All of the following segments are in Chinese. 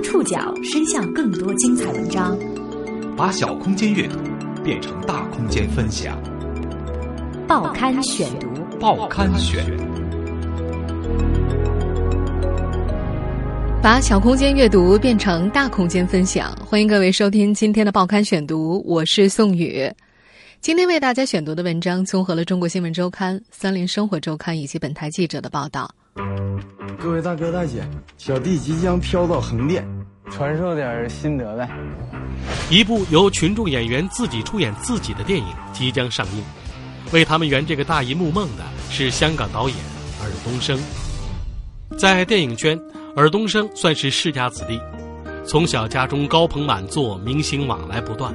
将触角伸向更多精彩文章，把小空间阅读变成大空间分享。报刊选读，报刊选，把小空间阅读变成大空间分享。欢迎各位收听今天的报刊选读，我是宋宇。今天为大家选读的文章综合了《中国新闻周刊》、《三联生活周刊》以及本台记者的报道。各位大哥大姐，小弟即将飘到横店，传授点心得呗。一部由群众演员自己出演自己的电影即将上映，为他们圆这个大银幕梦的是香港导演尔冬升。在电影圈，尔冬升算是世家子弟，从小家中高朋满座，明星往来不断。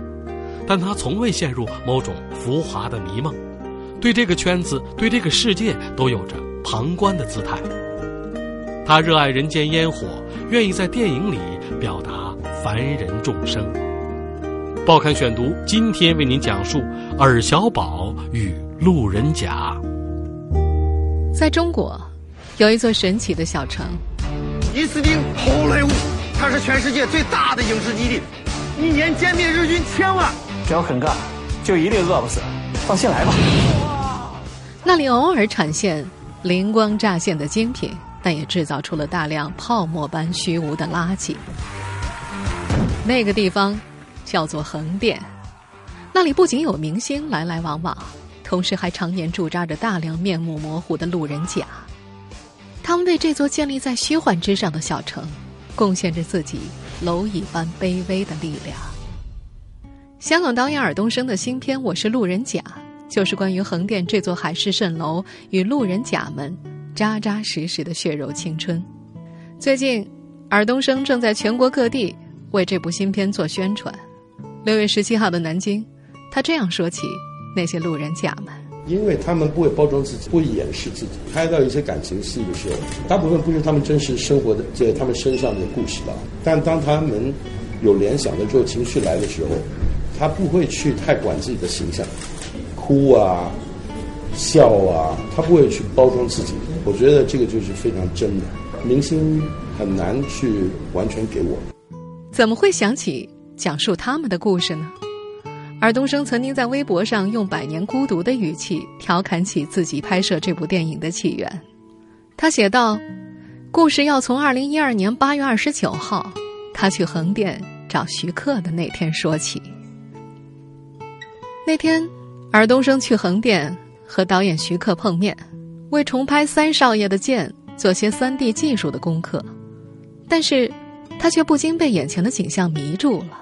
但他从未陷入某种浮华的迷梦，对这个圈子、对这个世界都有着旁观的姿态。他热爱人间烟火，愿意在电影里表达凡人众生。报刊选读今天为您讲述尔小宝与路人甲。在中国，有一座神奇的小城——伊斯汀好莱坞，它是全世界最大的影视基地，一年歼灭日军千万。只要肯干，就一定饿不死。放心来吧。那里偶尔产现灵光乍现的精品，但也制造出了大量泡沫般虚无的垃圾。那个地方叫做横店，那里不仅有明星来来往往，同时还常年驻扎着大量面目模糊的路人甲。他们为这座建立在虚幻之上的小城，贡献着自己蝼蚁般卑微的力量。香港导演尔冬升的新片《我是路人甲》，就是关于横店这座海市蜃楼与路人甲们扎扎实实的血肉青春。最近，尔冬升正在全国各地为这部新片做宣传。六月十七号的南京，他这样说起那些路人甲们：因为他们不会包装自己，不会掩饰自己。拍到一些感情戏的时候，大部分不是他们真实生活的在他们身上的故事吧。但当他们有联想的时候，情绪来的时候。他不会去太管自己的形象，哭啊，笑啊，他不会去包装自己。我觉得这个就是非常真的，明星很难去完全给我。怎么会想起讲述他们的故事呢？尔冬升曾经在微博上用“百年孤独”的语气调侃起自己拍摄这部电影的起源。他写道：“故事要从二零一二年八月二十九号，他去横店找徐克的那天说起。”那天，尔冬升去横店和导演徐克碰面，为重拍三少爷的剑做些三 D 技术的功课，但是，他却不禁被眼前的景象迷住了。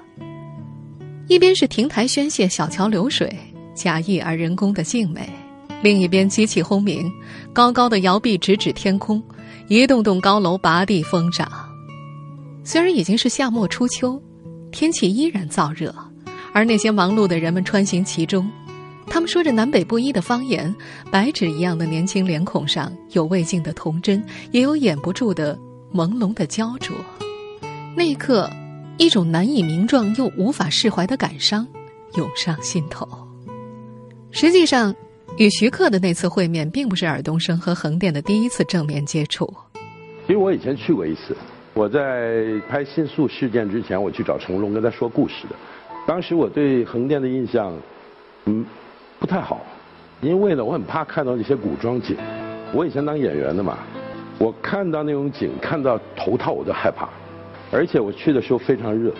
一边是亭台轩榭、小桥流水、假意而人工的静美，另一边机器轰鸣，高高的摇臂直指天空，一栋栋高楼拔地疯长。虽然已经是夏末初秋，天气依然燥热。而那些忙碌的人们穿行其中，他们说着南北不一的方言，白纸一样的年轻脸孔上有未尽的童真，也有掩不住的朦胧的焦灼。那一刻，一种难以名状又无法释怀的感伤涌上心头。实际上，与徐克的那次会面，并不是尔冬升和横店的第一次正面接触。其实我以前去过一次，我在拍《新宿事件》之前，我去找成龙跟他说故事的。当时我对横店的印象，嗯，不太好，因为呢，我很怕看到那些古装景。我以前当演员的嘛，我看到那种景，看到头套我就害怕。而且我去的时候非常热，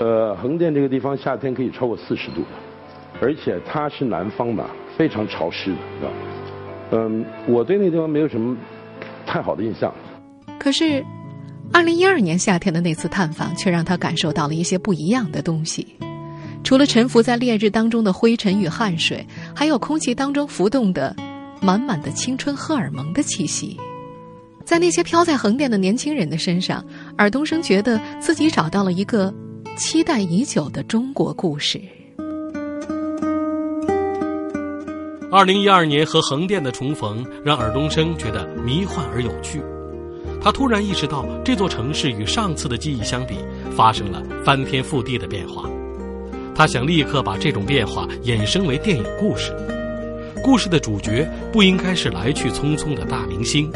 呃，横店这个地方夏天可以超过四十度，而且它是南方嘛，非常潮湿的，知道嗯，我对那地方没有什么太好的印象。可是，二零一二年夏天的那次探访，却让他感受到了一些不一样的东西。除了沉浮在烈日当中的灰尘与汗水，还有空气当中浮动的满满的青春荷尔蒙的气息。在那些飘在横店的年轻人的身上，尔冬升觉得自己找到了一个期待已久的中国故事。二零一二年和横店的重逢，让尔冬升觉得迷幻而有趣。他突然意识到，这座城市与上次的记忆相比，发生了翻天覆地的变化。他想立刻把这种变化衍生为电影故事，故事的主角不应该是来去匆匆的大明星，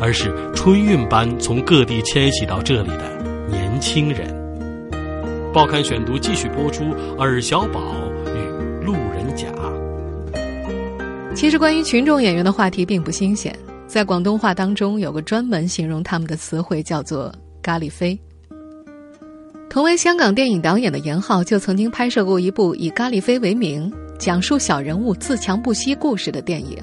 而是春运般从各地迁徙到这里的年轻人。报刊选读继续播出尔小宝与路人甲。其实，关于群众演员的话题并不新鲜，在广东话当中有个专门形容他们的词汇，叫做“咖喱飞”。同为香港电影导演的严浩就曾经拍摄过一部以咖喱飞为名、讲述小人物自强不息故事的电影。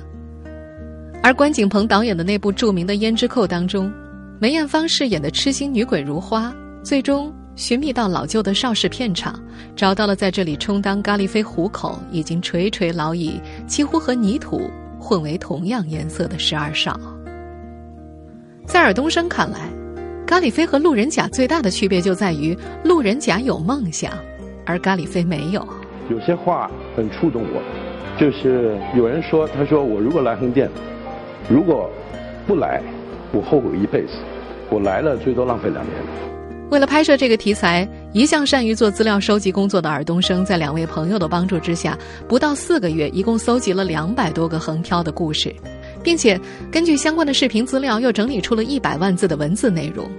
而关锦鹏导演的那部著名的《胭脂扣》当中，梅艳芳饰演的痴心女鬼如花，最终。寻觅到老旧的邵氏片场，找到了在这里充当咖喱飞虎口、已经垂垂老矣、几乎和泥土混为同样颜色的十二少。在尔冬升看来，咖喱飞和路人甲最大的区别就在于路人甲有梦想，而咖喱飞没有。有些话很触动我，就是有人说：“他说我如果来横店，如果不来，我后悔一辈子；我来了，最多浪费两年。”为了拍摄这个题材，一向善于做资料收集工作的尔冬升，在两位朋友的帮助之下，不到四个月，一共搜集了两百多个横漂的故事，并且根据相关的视频资料，又整理出了一百万字的文字内容。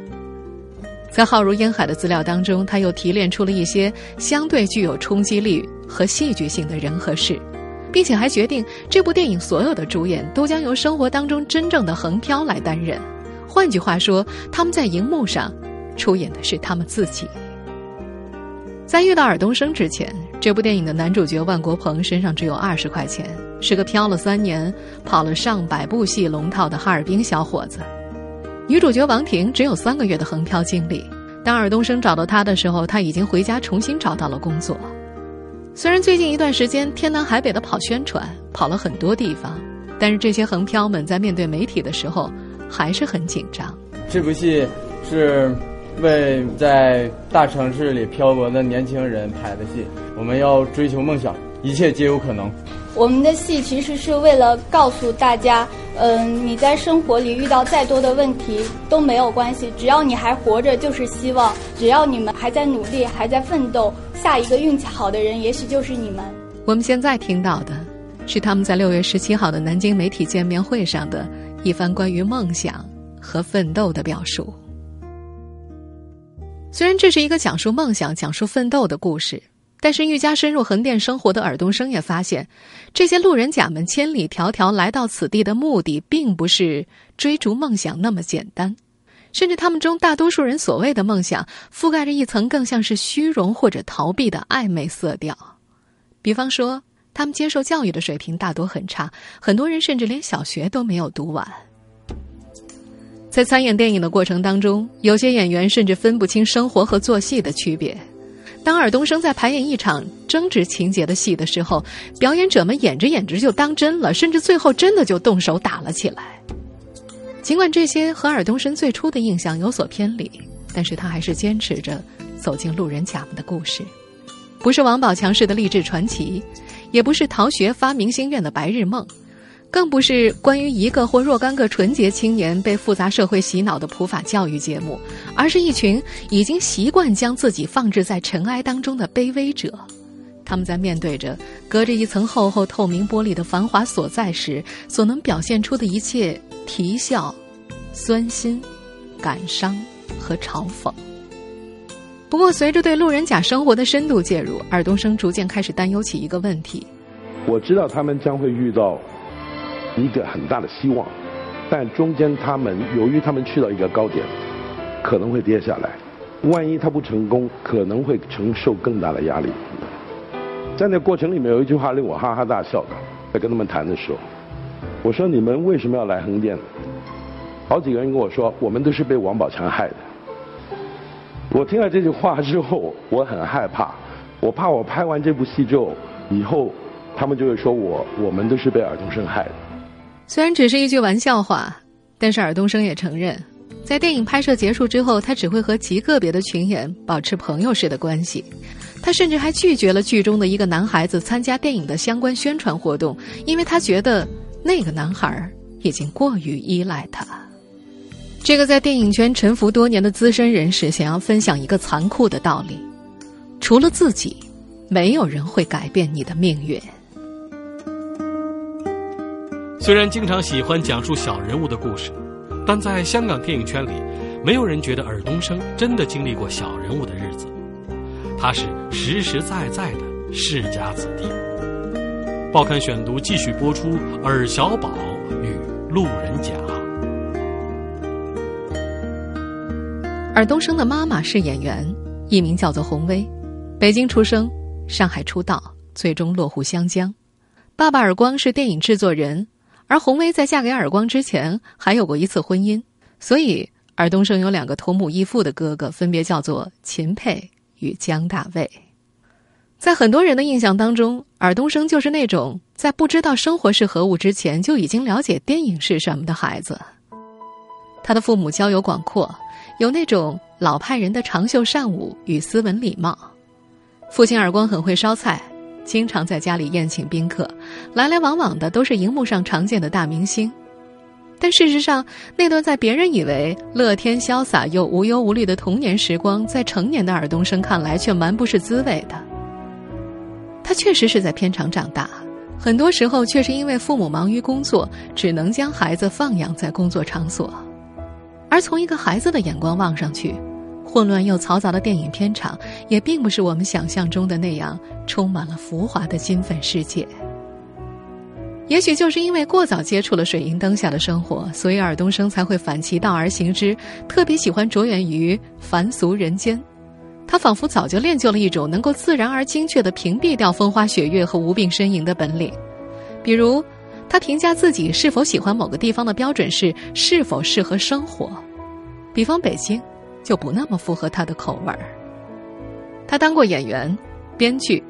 在浩如烟海的资料当中，他又提炼出了一些相对具有冲击力和戏剧性的人和事，并且还决定这部电影所有的主演都将由生活当中真正的横漂来担任。换句话说，他们在荧幕上。出演的是他们自己。在遇到尔冬升之前，这部电影的男主角万国鹏身上只有二十块钱，是个漂了三年、跑了上百部戏龙套的哈尔滨小伙子。女主角王婷只有三个月的横漂经历。当尔冬升找到她的时候，她已经回家重新找到了工作。虽然最近一段时间天南海北的跑宣传，跑了很多地方，但是这些横漂们在面对媒体的时候还是很紧张。这部戏是。为在大城市里漂泊的年轻人拍的戏，我们要追求梦想，一切皆有可能。我们的戏其实是为了告诉大家，嗯，你在生活里遇到再多的问题都没有关系，只要你还活着就是希望，只要你们还在努力，还在奋斗，下一个运气好的人也许就是你们。我们现在听到的，是他们在六月十七号的南京媒体见面会上的一番关于梦想和奋斗的表述。虽然这是一个讲述梦想、讲述奋斗的故事，但是愈加深入横店生活的尔冬升也发现，这些路人甲们千里迢迢来到此地的目的，并不是追逐梦想那么简单，甚至他们中大多数人所谓的梦想，覆盖着一层更像是虚荣或者逃避的暧昧色调。比方说，他们接受教育的水平大多很差，很多人甚至连小学都没有读完。在参演电影的过程当中，有些演员甚至分不清生活和做戏的区别。当尔冬升在排演一场争执情节的戏的时候，表演者们演着演着就当真了，甚至最后真的就动手打了起来。尽管这些和尔冬升最初的印象有所偏离，但是他还是坚持着走进路人甲们的故事，不是王宝强式的励志传奇，也不是逃学发明星院的白日梦。更不是关于一个或若干个纯洁青年被复杂社会洗脑的普法教育节目，而是一群已经习惯将自己放置在尘埃当中的卑微者。他们在面对着隔着一层厚厚透明玻璃的繁华所在时，所能表现出的一切啼笑、酸心、感伤和嘲讽。不过，随着对路人甲生活的深度介入，尔冬升逐渐开始担忧起一个问题：我知道他们将会遇到。一个很大的希望，但中间他们由于他们去到一个高点，可能会跌下来。万一他不成功，可能会承受更大的压力。在那过程里面有一句话令我哈哈大笑的，在跟他们谈的时候，我说你们为什么要来横店？好几个人跟我说，我们都是被王宝强害的。我听了这句话之后，我很害怕，我怕我拍完这部戏之后，以后他们就会说我我们都是被尔冬升害的。虽然只是一句玩笑话，但是尔冬升也承认，在电影拍摄结束之后，他只会和极个别的群演保持朋友式的关系。他甚至还拒绝了剧中的一个男孩子参加电影的相关宣传活动，因为他觉得那个男孩已经过于依赖他。这个在电影圈沉浮多年的资深人士想要分享一个残酷的道理：除了自己，没有人会改变你的命运。虽然经常喜欢讲述小人物的故事，但在香港电影圈里，没有人觉得尔冬升真的经历过小人物的日子，他是实实在在的世家子弟。报刊选读继续播出尔小宝与路人甲。尔冬升的妈妈是演员，艺名叫做洪薇，北京出生，上海出道，最终落户湘江。爸爸尔光是电影制作人，而洪薇在嫁给尔光之前还有过一次婚姻，所以尔冬升有两个同母异父的哥哥，分别叫做秦沛与江大卫。在很多人的印象当中，尔冬升就是那种在不知道生活是何物之前就已经了解电影是什么的孩子。他的父母交友广阔。有那种老派人的长袖善舞与斯文礼貌，父亲耳光很会烧菜，经常在家里宴请宾客，来来往往的都是荧幕上常见的大明星。但事实上，那段在别人以为乐天潇洒又无忧无虑的童年时光，在成年的尔冬升看来却蛮不是滋味的。他确实是在片场长大，很多时候却是因为父母忙于工作，只能将孩子放养在工作场所。而从一个孩子的眼光望上去，混乱又嘈杂的电影片场，也并不是我们想象中的那样充满了浮华的金粉世界。也许就是因为过早接触了水银灯下的生活，所以尔冬升才会反其道而行之，特别喜欢着眼于凡俗人间。他仿佛早就练就了一种能够自然而精确地屏蔽掉风花雪月和无病呻吟的本领，比如。他评价自己是否喜欢某个地方的标准是是否适合生活，比方北京，就不那么符合他的口味儿。他当过演员、编剧、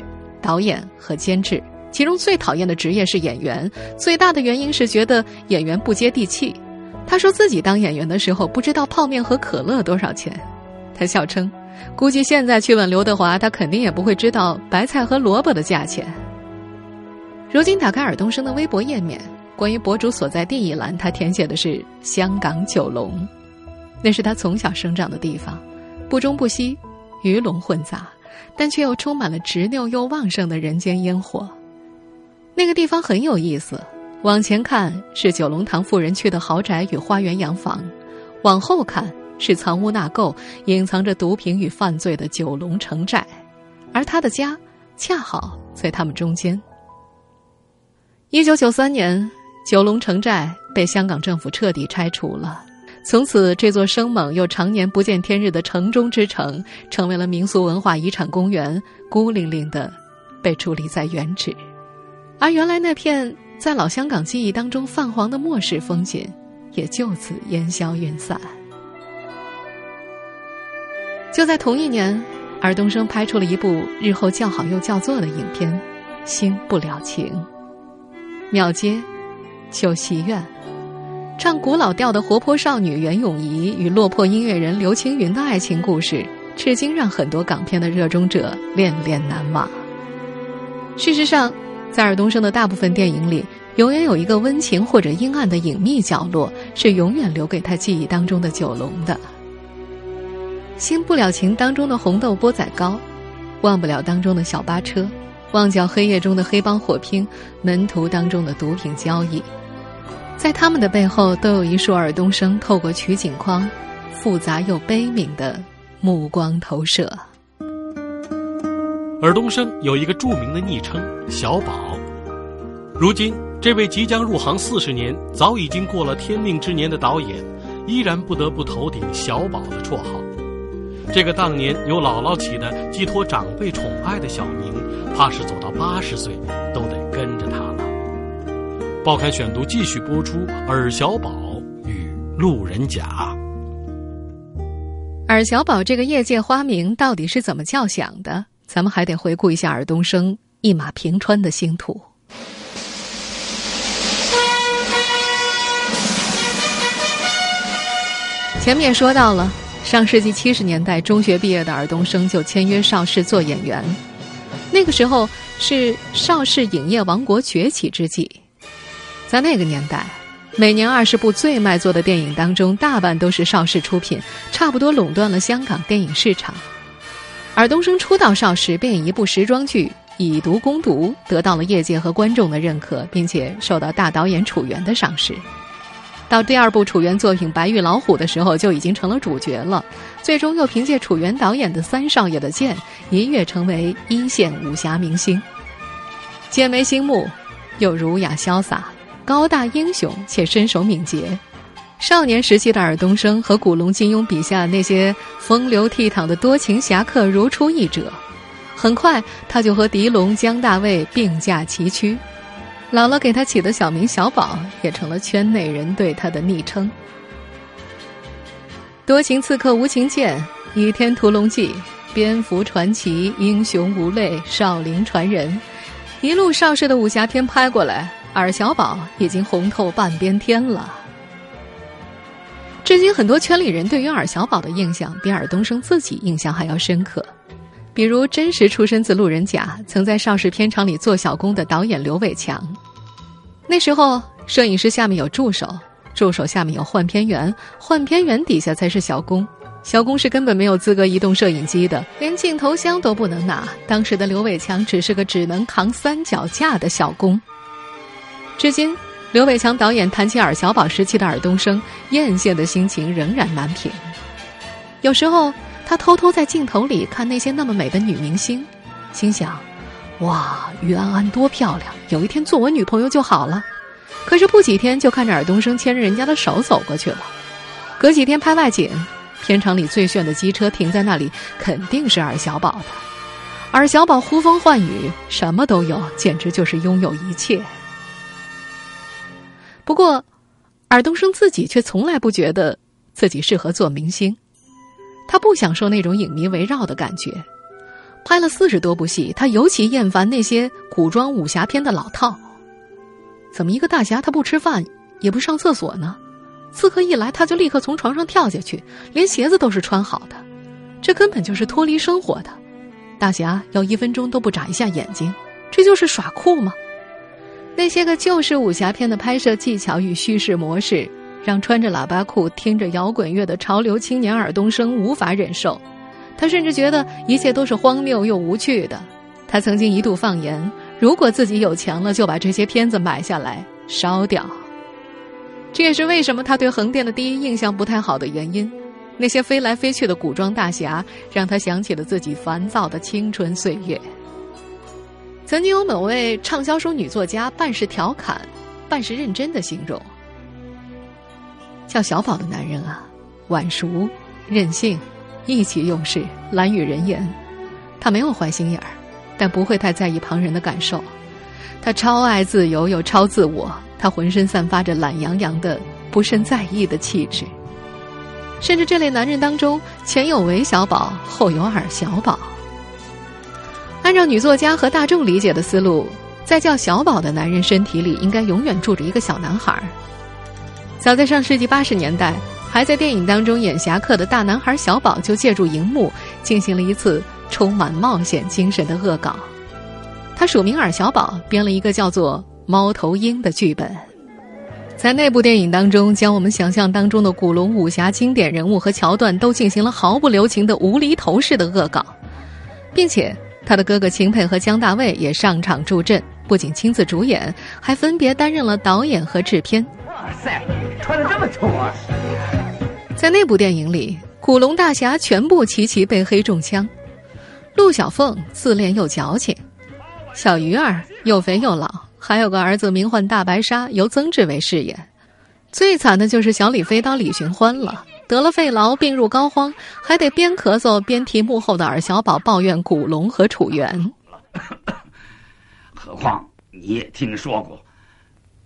导演和监制，其中最讨厌的职业是演员，最大的原因是觉得演员不接地气。他说自己当演员的时候不知道泡面和可乐多少钱，他笑称，估计现在去问刘德华，他肯定也不会知道白菜和萝卜的价钱。如今打开尔冬升的微博页面，关于博主所在地一栏，他填写的是香港九龙，那是他从小生长的地方，不中不西，鱼龙混杂，但却又充满了执拗又旺盛的人间烟火。那个地方很有意思，往前看是九龙塘富人区的豪宅与花园洋房，往后看是藏污纳垢、隐藏着毒品与犯罪的九龙城寨，而他的家恰好在他们中间。一九九三年，九龙城寨被香港政府彻底拆除了。从此，这座生猛又常年不见天日的城中之城，成为了民俗文化遗产公园，孤零零的被矗立在原址。而原来那片在老香港记忆当中泛黄的末世风景，也就此烟消云散。就在同一年，尔冬升拍出了一部日后叫好又叫座的影片《新不了情》。庙街，旧戏院，唱古老调的活泼少女袁咏仪与落魄音乐人刘青云的爱情故事，至今让很多港片的热衷者恋恋难忘。事实上，在尔冬升的大部分电影里，永远有一个温情或者阴暗的隐秘角落，是永远留给他记忆当中的九龙的。《新不了情》当中的红豆钵仔糕，忘不了当中的小巴车。旺角黑夜中的黑帮火拼，门徒当中的毒品交易，在他们的背后都有一束尔冬升透过取景框，复杂又悲悯的目光投射。尔冬升有一个著名的昵称“小宝”，如今这位即将入行四十年、早已经过了天命之年的导演，依然不得不头顶“小宝”的绰号。这个当年由姥姥起的寄托长辈宠爱的小名，怕是走到八十岁都得跟着他。报刊选读继续播出尔小宝与路人甲。尔小宝这个业界花名到底是怎么叫响的？咱们还得回顾一下尔冬升一马平川的星途。前面说到了。上世纪七十年代，中学毕业的尔冬升就签约邵氏做演员。那个时候是邵氏影业王国崛起之际，在那个年代，每年二十部最卖座的电影当中，大半都是邵氏出品，差不多垄断了香港电影市场。尔冬升出道邵氏，便以一部时装剧《以毒攻毒》得到了业界和观众的认可，并且受到大导演楚原的赏识。到第二部楚原作品《白玉老虎》的时候就已经成了主角了。最终又凭借楚原导演的《三少爷的剑》一跃成为一线武侠明星。剑眉星目，又儒雅潇洒，高大英雄且身手敏捷。少年时期的尔冬升和古龙、金庸笔下那些风流倜傥的多情侠客如出一辙。很快，他就和狄龙、江大卫并驾齐驱。姥姥给他起的小名小宝，也成了圈内人对他的昵称。多情刺客无情剑，《倚天屠龙记》，蝙蝠传奇，英雄无泪，少林传人，一路邵氏的武侠片拍过来，尔小宝已经红透半边天了。至今，很多圈里人对于尔小宝的印象比尔东升自己印象还要深刻。比如，真实出身自路人甲，曾在邵氏片场里做小工的导演刘伟强。那时候，摄影师下面有助手，助手下面有换片员，换片员底下才是小工。小工是根本没有资格移动摄影机的，连镜头箱都不能拿。当时的刘伟强只是个只能扛三脚架的小工。至今。刘伟强导演谈起尔小宝时期的尔冬升，艳羡的心情仍然难平。有时候，他偷偷在镜头里看那些那么美的女明星，心想：“哇，于安安多漂亮，有一天做我女朋友就好了。”可是不几天，就看着尔冬升牵着人家的手走过去了。隔几天拍外景，片场里最炫的机车停在那里，肯定是尔小宝的。尔小宝呼风唤雨，什么都有，简直就是拥有一切。不过，尔冬升自己却从来不觉得自己适合做明星，他不享受那种影迷围绕的感觉。拍了四十多部戏，他尤其厌烦那些古装武侠片的老套。怎么一个大侠他不吃饭也不上厕所呢？刺客一来他就立刻从床上跳下去，连鞋子都是穿好的，这根本就是脱离生活的。大侠要一分钟都不眨一下眼睛，这就是耍酷吗？那些个旧式武侠片的拍摄技巧与叙事模式，让穿着喇叭裤、听着摇滚乐的潮流青年尔冬升无法忍受。他甚至觉得一切都是荒谬又无趣的。他曾经一度放言，如果自己有钱了，就把这些片子买下来烧掉。这也是为什么他对横店的第一印象不太好的原因。那些飞来飞去的古装大侠，让他想起了自己烦躁的青春岁月。曾经有某位畅销书女作家，半是调侃，半是认真的形容：叫小宝的男人啊，晚熟、任性、意气用事、懒与人言。他没有坏心眼儿，但不会太在意旁人的感受。他超爱自由又超自我，他浑身散发着懒洋洋的、不甚在意的气质。甚至这类男人当中，前有韦小宝，后有尔小宝。按照女作家和大众理解的思路，在叫小宝的男人身体里，应该永远住着一个小男孩。早在上世纪八十年代，还在电影当中演侠客的大男孩小宝，就借助荧幕进行了一次充满冒险精神的恶搞。他署名尔小宝，编了一个叫做《猫头鹰》的剧本，在那部电影当中，将我们想象当中的古龙武侠经典人物和桥段都进行了毫不留情的无厘头式的恶搞，并且。他的哥哥秦沛和姜大卫也上场助阵，不仅亲自主演，还分别担任了导演和制片。哇塞，穿的这么丑啊！在那部电影里，古龙大侠全部齐齐被黑中枪。陆小凤自恋又矫情，小鱼儿又肥又老，还有个儿子名唤大白鲨，由曾志伟饰演。最惨的就是小李飞刀李寻欢了。得了肺痨，病入膏肓，还得边咳嗽边替幕后的尔小宝抱怨古龙和楚原。何况你也听说过，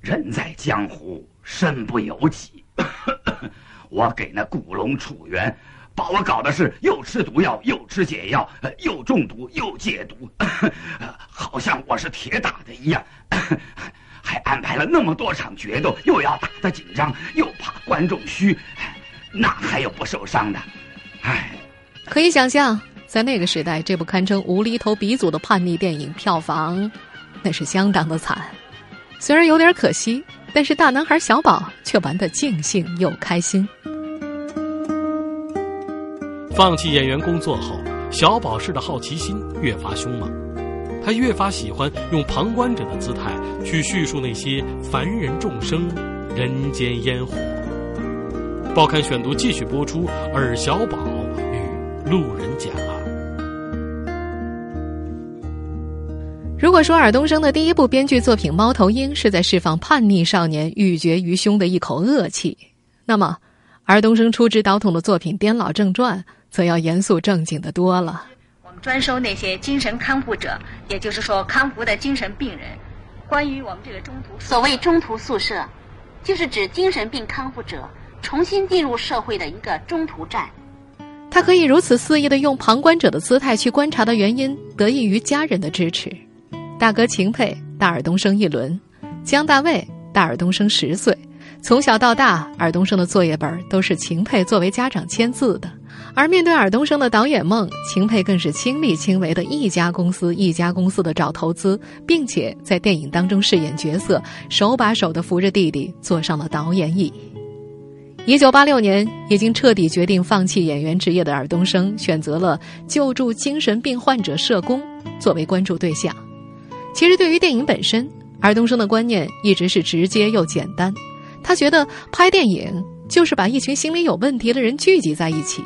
人在江湖身不由己。我给那古龙、楚原，把我搞的是又吃毒药，又吃解药，又中毒又解毒，好像我是铁打的一样。还安排了那么多场决斗，又要打得紧张，又怕观众虚。哪还有不受伤的？唉，可以想象，在那个时代，这部堪称无厘头鼻祖的叛逆电影票房，那是相当的惨。虽然有点可惜，但是大男孩小宝却玩得尽兴又开心。放弃演员工作后，小宝式的好奇心越发凶猛，他越发喜欢用旁观者的姿态去叙述那些凡人众生人间烟火。报刊选读继续播出尔小宝与路人甲。如果说尔冬升的第一部编剧作品《猫头鹰》是在释放叛逆少年欲绝于胸的一口恶气，那么尔冬升出之导统的作品《颠老正传》则要严肃正经的多了。我们专收那些精神康复者，也就是说康复的精神病人。关于我们这个中途，所谓中途宿舍，就是指精神病康复者重新进入社会的一个中途站。他可以如此肆意的用旁观者的姿态去观察的原因，得益于家人的支持。大哥秦沛大耳东升一轮，江大卫大耳东升十岁。从小到大，尔东升的作业本都是秦沛作为家长签字的。而面对尔冬升的导演梦，秦沛更是亲力亲为的一家公司一家公司的找投资，并且在电影当中饰演角色，手把手的扶着弟弟坐上了导演椅。一九八六年，已经彻底决定放弃演员职业的尔冬升，选择了救助精神病患者社工作为关注对象。其实，对于电影本身，尔冬升的观念一直是直接又简单。他觉得拍电影就是把一群心理有问题的人聚集在一起。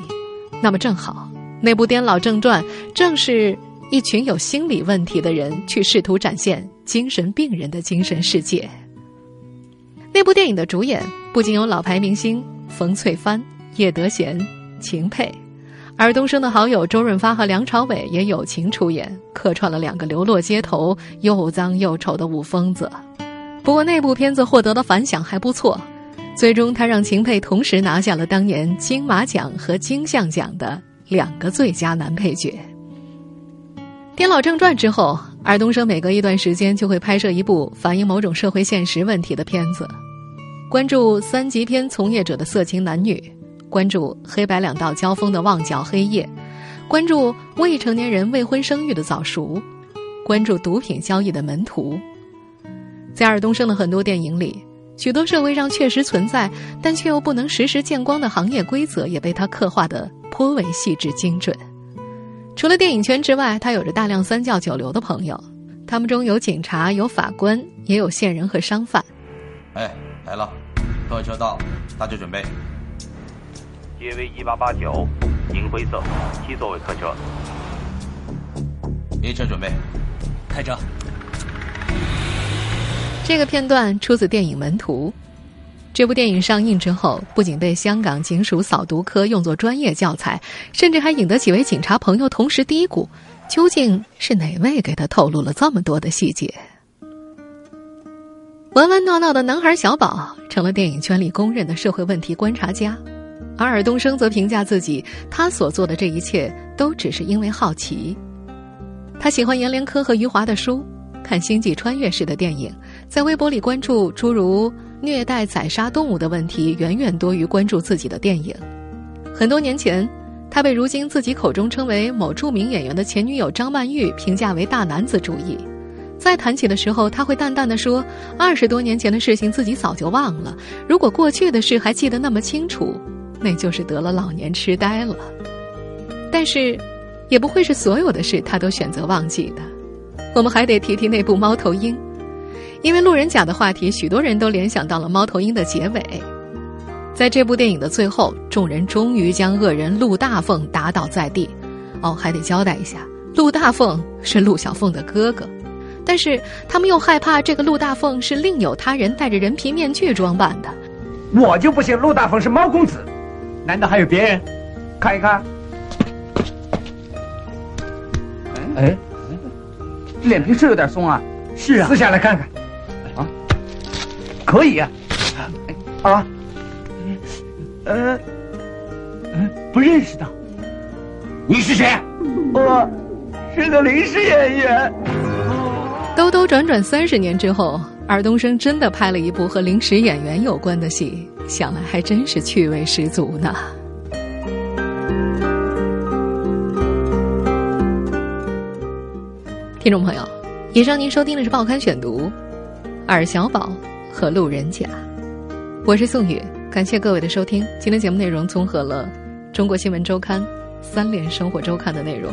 那么正好，那部《颠老正传》正是一群有心理问题的人去试图展现精神病人的精神世界。那部电影的主演不仅有老牌明星冯翠帆、叶德娴、秦沛。尔冬升的好友周润发和梁朝伟也友情出演，客串了两个流落街头、又脏又丑的武疯子。不过那部片子获得的反响还不错，最终他让秦沛同时拿下了当年金马奖和金像奖的两个最佳男配角。《颠老正传》之后，尔冬升每隔一段时间就会拍摄一部反映某种社会现实问题的片子，关注三级片从业者的色情男女。关注黑白两道交锋的旺角黑夜，关注未成年人未婚生育的早熟，关注毒品交易的门徒。在尔冬升的很多电影里，许多社会上确实存在但却又不能实时见光的行业规则，也被他刻画的颇为细致精准。除了电影圈之外，他有着大量三教九流的朋友，他们中有警察，有法官，也有线人和商贩。哎，来了，客车到，大家准备。JV 一八八九，银灰色，七座位客车。列车准备，开车。这个片段出自电影《门徒》。这部电影上映之后，不仅被香港警署扫毒科用作专业教材，甚至还引得几位警察朋友同时嘀咕：究竟是哪位给他透露了这么多的细节？玩玩闹闹的男孩小宝成了电影圈里公认的社会问题观察家。而尔冬升则评价自己，他所做的这一切都只是因为好奇。他喜欢阎连科和余华的书，看星际穿越式的电影，在微博里关注诸如虐待、宰杀动物的问题，远远多于关注自己的电影。很多年前，他被如今自己口中称为某著名演员的前女友张曼玉评价为大男子主义。再谈起的时候，他会淡淡的说：“二十多年前的事情自己早就忘了，如果过去的事还记得那么清楚。”那就是得了老年痴呆了，但是，也不会是所有的事他都选择忘记的。我们还得提提那部《猫头鹰》，因为路人甲的话题，许多人都联想到了《猫头鹰》的结尾。在这部电影的最后，众人终于将恶人陆大凤打倒在地。哦，还得交代一下，陆大凤是陆小凤的哥哥，但是他们又害怕这个陆大凤是另有他人戴着人皮面具装扮的。我就不信陆大凤是猫公子。难道还有别人？看一看。哎，脸皮是有点松啊。是啊。撕下来看看。啊，可以啊。啊。呃，不认识的。你是谁？我是个临时演员。兜兜转转三十年之后，尔冬升真的拍了一部和临时演员有关的戏。想来还真是趣味十足呢。听众朋友，以上您收听的是《报刊选读》，尔小宝和路人甲，我是宋宇，感谢各位的收听。今天节目内容综合了《中国新闻周刊》《三联生活周刊》的内容。